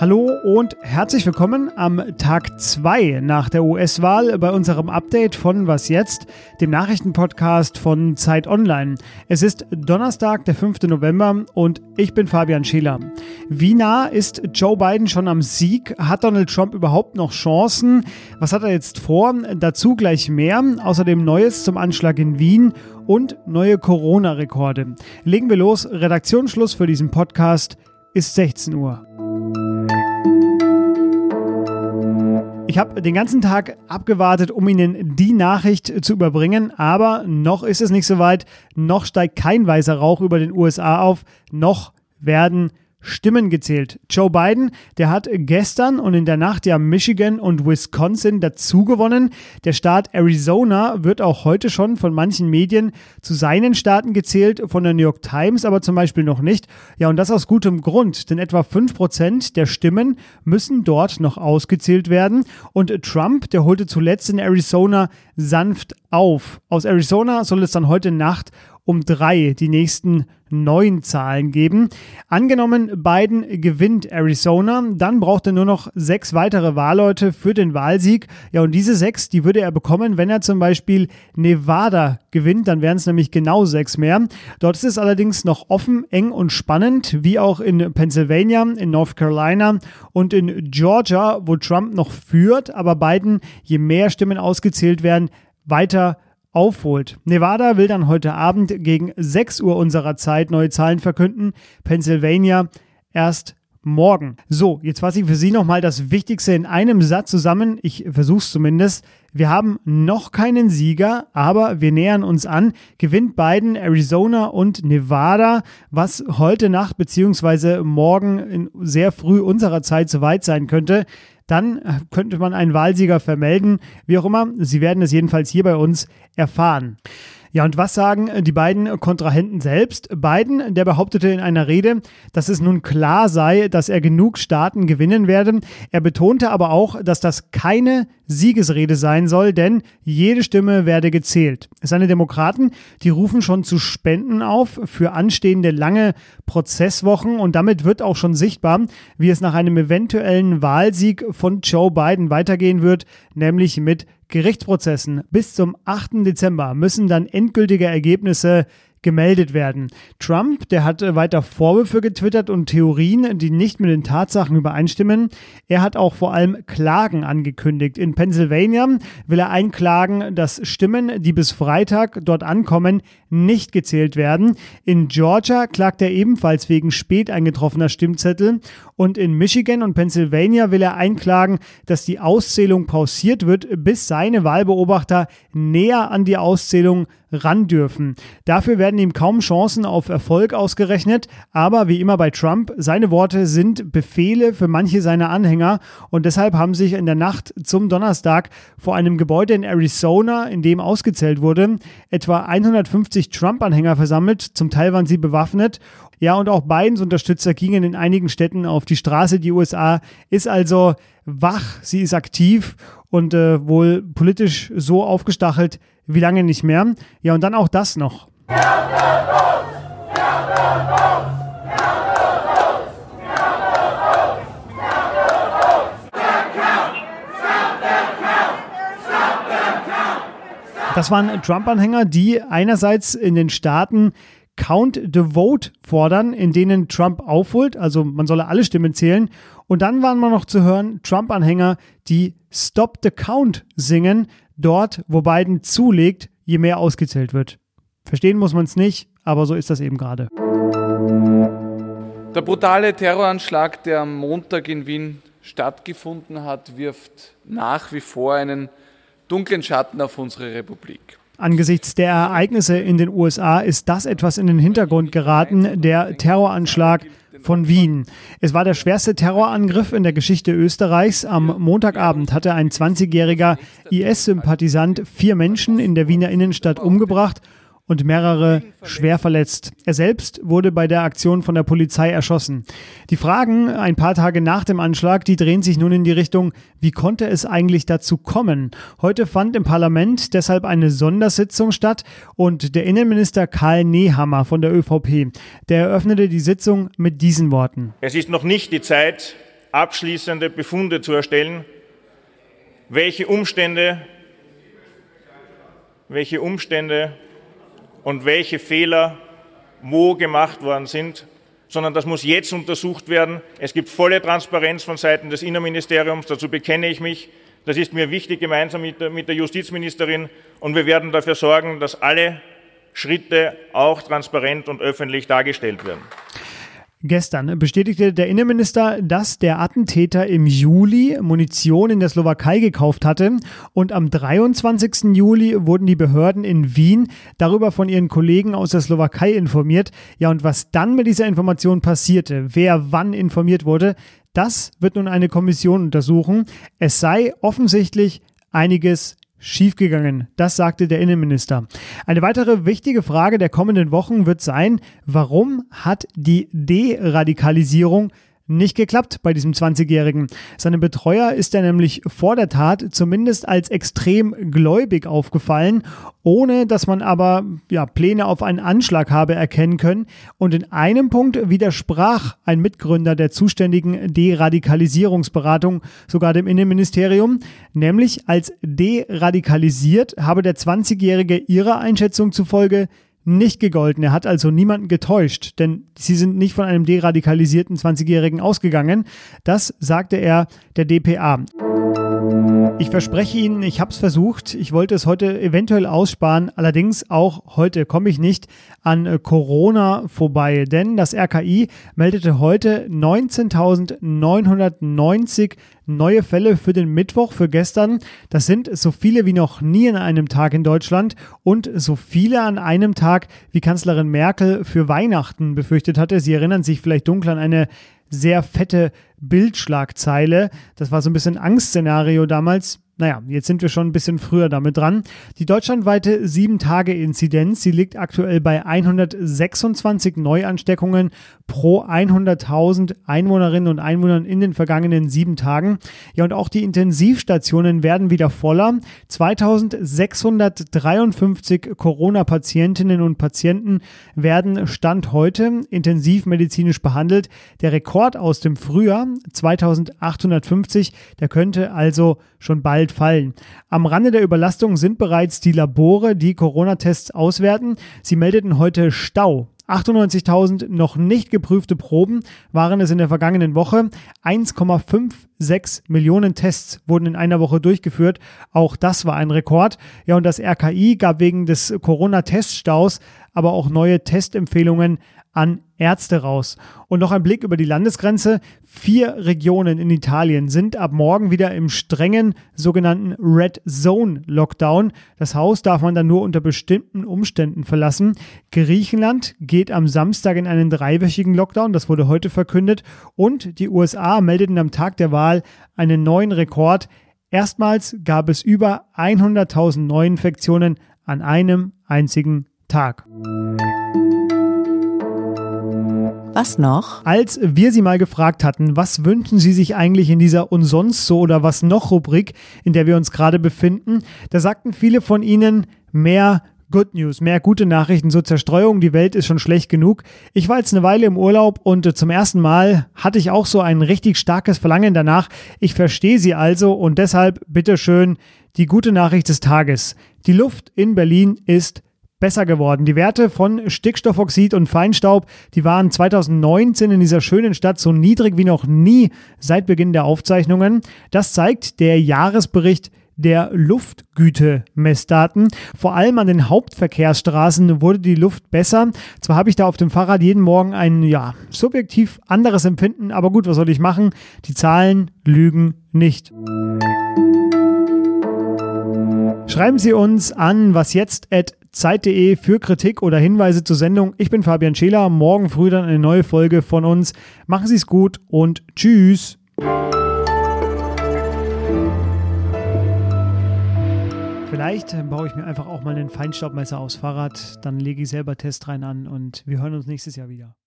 Hallo und herzlich willkommen am Tag 2 nach der US-Wahl bei unserem Update von Was jetzt, dem Nachrichtenpodcast von Zeit Online. Es ist Donnerstag, der 5. November und ich bin Fabian Scheler. Wie nah ist Joe Biden schon am Sieg? Hat Donald Trump überhaupt noch Chancen? Was hat er jetzt vor? Dazu gleich mehr. Außerdem Neues zum Anschlag in Wien und neue Corona-Rekorde. Legen wir los. Redaktionsschluss für diesen Podcast ist 16 Uhr. Ich habe den ganzen Tag abgewartet, um Ihnen die Nachricht zu überbringen, aber noch ist es nicht so weit, noch steigt kein weißer Rauch über den USA auf, noch werden Stimmen gezählt. Joe Biden, der hat gestern und in der Nacht ja Michigan und Wisconsin dazu gewonnen. Der Staat Arizona wird auch heute schon von manchen Medien zu seinen Staaten gezählt, von der New York Times aber zum Beispiel noch nicht. Ja, und das aus gutem Grund, denn etwa 5% der Stimmen müssen dort noch ausgezählt werden. Und Trump, der holte zuletzt in Arizona sanft auf. Aus Arizona soll es dann heute Nacht um drei die nächsten neun Zahlen geben. Angenommen, Biden gewinnt Arizona, dann braucht er nur noch sechs weitere Wahlleute für den Wahlsieg. Ja, und diese sechs, die würde er bekommen, wenn er zum Beispiel Nevada gewinnt, dann wären es nämlich genau sechs mehr. Dort ist es allerdings noch offen, eng und spannend, wie auch in Pennsylvania, in North Carolina und in Georgia, wo Trump noch führt, aber Biden, je mehr Stimmen ausgezählt werden, weiter aufholt. Nevada will dann heute Abend gegen 6 Uhr unserer Zeit neue Zahlen verkünden. Pennsylvania erst morgen. So, jetzt fasse ich für Sie nochmal das Wichtigste in einem Satz zusammen. Ich versuche es zumindest. Wir haben noch keinen Sieger, aber wir nähern uns an. Gewinnt Biden Arizona und Nevada, was heute Nacht bzw. morgen in sehr früh unserer Zeit soweit sein könnte dann äh, könnte man einen Wahlsieger vermelden. Wie auch immer, Sie werden es jedenfalls hier bei uns erfahren. Ja, und was sagen die beiden Kontrahenten selbst? Biden, der behauptete in einer Rede, dass es nun klar sei, dass er genug Staaten gewinnen werde. Er betonte aber auch, dass das keine Siegesrede sein soll, denn jede Stimme werde gezählt. Seine Demokraten, die rufen schon zu Spenden auf für anstehende lange Prozesswochen und damit wird auch schon sichtbar, wie es nach einem eventuellen Wahlsieg von Joe Biden weitergehen wird, nämlich mit Gerichtsprozessen bis zum 8. Dezember müssen dann endgültige Ergebnisse gemeldet werden. Trump, der hat äh, weiter Vorwürfe getwittert und Theorien, die nicht mit den Tatsachen übereinstimmen. Er hat auch vor allem Klagen angekündigt. In Pennsylvania will er einklagen, dass Stimmen, die bis Freitag dort ankommen, nicht gezählt werden. In Georgia klagt er ebenfalls wegen spät eingetroffener Stimmzettel. Und in Michigan und Pennsylvania will er einklagen, dass die Auszählung pausiert wird, bis seine Wahlbeobachter näher an die Auszählung ran dürfen. Dafür werden ihm kaum Chancen auf Erfolg ausgerechnet, aber wie immer bei Trump, seine Worte sind Befehle für manche seiner Anhänger und deshalb haben sich in der Nacht zum Donnerstag vor einem Gebäude in Arizona, in dem ausgezählt wurde, etwa 150 Trump-Anhänger versammelt, zum Teil waren sie bewaffnet ja, und auch Bidens Unterstützer gingen in einigen Städten auf die Straße. Die USA ist also wach, sie ist aktiv und äh, wohl politisch so aufgestachelt wie lange nicht mehr. Ja, und dann auch das noch. Das waren Trump-Anhänger, die einerseits in den Staaten Count the Vote fordern, in denen Trump aufholt, also man solle alle Stimmen zählen. Und dann waren wir noch zu hören Trump-Anhänger, die Stop the Count singen, dort, wo Biden zulegt, je mehr ausgezählt wird. Verstehen muss man es nicht, aber so ist das eben gerade. Der brutale Terroranschlag, der am Montag in Wien stattgefunden hat, wirft nach wie vor einen dunklen Schatten auf unsere Republik. Angesichts der Ereignisse in den USA ist das etwas in den Hintergrund geraten, der Terroranschlag von Wien. Es war der schwerste Terrorangriff in der Geschichte Österreichs. Am Montagabend hatte ein 20-jähriger IS-Sympathisant vier Menschen in der Wiener Innenstadt umgebracht und mehrere schwer verletzt. Er selbst wurde bei der Aktion von der Polizei erschossen. Die Fragen ein paar Tage nach dem Anschlag, die drehen sich nun in die Richtung, wie konnte es eigentlich dazu kommen? Heute fand im Parlament deshalb eine Sondersitzung statt und der Innenminister Karl Nehammer von der ÖVP, der eröffnete die Sitzung mit diesen Worten. Es ist noch nicht die Zeit, abschließende Befunde zu erstellen, welche Umstände, welche Umstände und welche Fehler wo gemacht worden sind, sondern das muss jetzt untersucht werden. Es gibt volle Transparenz von Seiten des Innenministeriums, dazu bekenne ich mich. Das ist mir wichtig, gemeinsam mit der, mit der Justizministerin. Und wir werden dafür sorgen, dass alle Schritte auch transparent und öffentlich dargestellt werden. Gestern bestätigte der Innenminister, dass der Attentäter im Juli Munition in der Slowakei gekauft hatte und am 23. Juli wurden die Behörden in Wien darüber von ihren Kollegen aus der Slowakei informiert. Ja, und was dann mit dieser Information passierte, wer wann informiert wurde, das wird nun eine Kommission untersuchen. Es sei offensichtlich einiges schiefgegangen. Das sagte der Innenminister. Eine weitere wichtige Frage der kommenden Wochen wird sein, warum hat die Deradikalisierung nicht geklappt bei diesem 20-Jährigen. Seinem Betreuer ist er nämlich vor der Tat zumindest als extrem gläubig aufgefallen, ohne dass man aber ja, Pläne auf einen Anschlag habe erkennen können. Und in einem Punkt widersprach ein Mitgründer der zuständigen Deradikalisierungsberatung sogar dem Innenministerium, nämlich als deradikalisiert habe der 20-Jährige ihrer Einschätzung zufolge nicht gegolten. Er hat also niemanden getäuscht, denn sie sind nicht von einem deradikalisierten 20-Jährigen ausgegangen. Das sagte er der DPA. Ich verspreche Ihnen, ich habe es versucht. Ich wollte es heute eventuell aussparen. Allerdings auch heute komme ich nicht an äh, Corona vorbei, denn das RKI meldete heute 19.990 neue Fälle für den Mittwoch, für gestern. Das sind so viele wie noch nie an einem Tag in Deutschland und so viele an einem Tag, wie Kanzlerin Merkel für Weihnachten befürchtet hatte. Sie erinnern sich vielleicht dunkel an eine sehr fette Bildschlagzeile. Das war so ein bisschen Angstszenario damals. Naja, jetzt sind wir schon ein bisschen früher damit dran. Die deutschlandweite 7-Tage-Inzidenz, sie liegt aktuell bei 126 Neuansteckungen pro 100.000 Einwohnerinnen und Einwohnern in den vergangenen sieben Tagen. Ja, und auch die Intensivstationen werden wieder voller. 2653 Corona-Patientinnen und Patienten werden Stand heute intensivmedizinisch behandelt. Der Rekord aus dem Frühjahr, 2850, der könnte also schon bald fallen. Am Rande der Überlastung sind bereits die Labore, die Corona-Tests auswerten. Sie meldeten heute Stau 98.000 noch nicht geprüfte Proben waren es in der vergangenen Woche. 1,56 Millionen Tests wurden in einer Woche durchgeführt. Auch das war ein Rekord. Ja, und das RKI gab wegen des Corona-Teststaus aber auch neue Testempfehlungen an Ärzte raus. Und noch ein Blick über die Landesgrenze. Vier Regionen in Italien sind ab morgen wieder im strengen sogenannten Red Zone Lockdown. Das Haus darf man dann nur unter bestimmten Umständen verlassen. Griechenland geht am Samstag in einen dreiwöchigen Lockdown. Das wurde heute verkündet. Und die USA meldeten am Tag der Wahl einen neuen Rekord. Erstmals gab es über 100.000 Neuinfektionen an einem einzigen Tag. Was noch? Als wir Sie mal gefragt hatten, was wünschen Sie sich eigentlich in dieser und sonst so oder was noch Rubrik, in der wir uns gerade befinden, da sagten viele von Ihnen mehr Good News, mehr gute Nachrichten zur Zerstreuung. Die Welt ist schon schlecht genug. Ich war jetzt eine Weile im Urlaub und zum ersten Mal hatte ich auch so ein richtig starkes Verlangen danach. Ich verstehe Sie also und deshalb bitteschön die gute Nachricht des Tages. Die Luft in Berlin ist besser geworden. Die Werte von Stickstoffoxid und Feinstaub, die waren 2019 in dieser schönen Stadt so niedrig wie noch nie seit Beginn der Aufzeichnungen. Das zeigt der Jahresbericht der Luftgüte-Messdaten. Vor allem an den Hauptverkehrsstraßen wurde die Luft besser. Zwar habe ich da auf dem Fahrrad jeden Morgen ein ja, subjektiv anderes Empfinden, aber gut, was soll ich machen? Die Zahlen lügen nicht. Schreiben Sie uns an was jetzt at Zeit.de für Kritik oder Hinweise zur Sendung. Ich bin Fabian Scheler. Morgen früh dann eine neue Folge von uns. Machen Sie es gut und tschüss. Vielleicht baue ich mir einfach auch mal einen Feinstaubmesser aufs Fahrrad, dann lege ich selber Test rein an und wir hören uns nächstes Jahr wieder.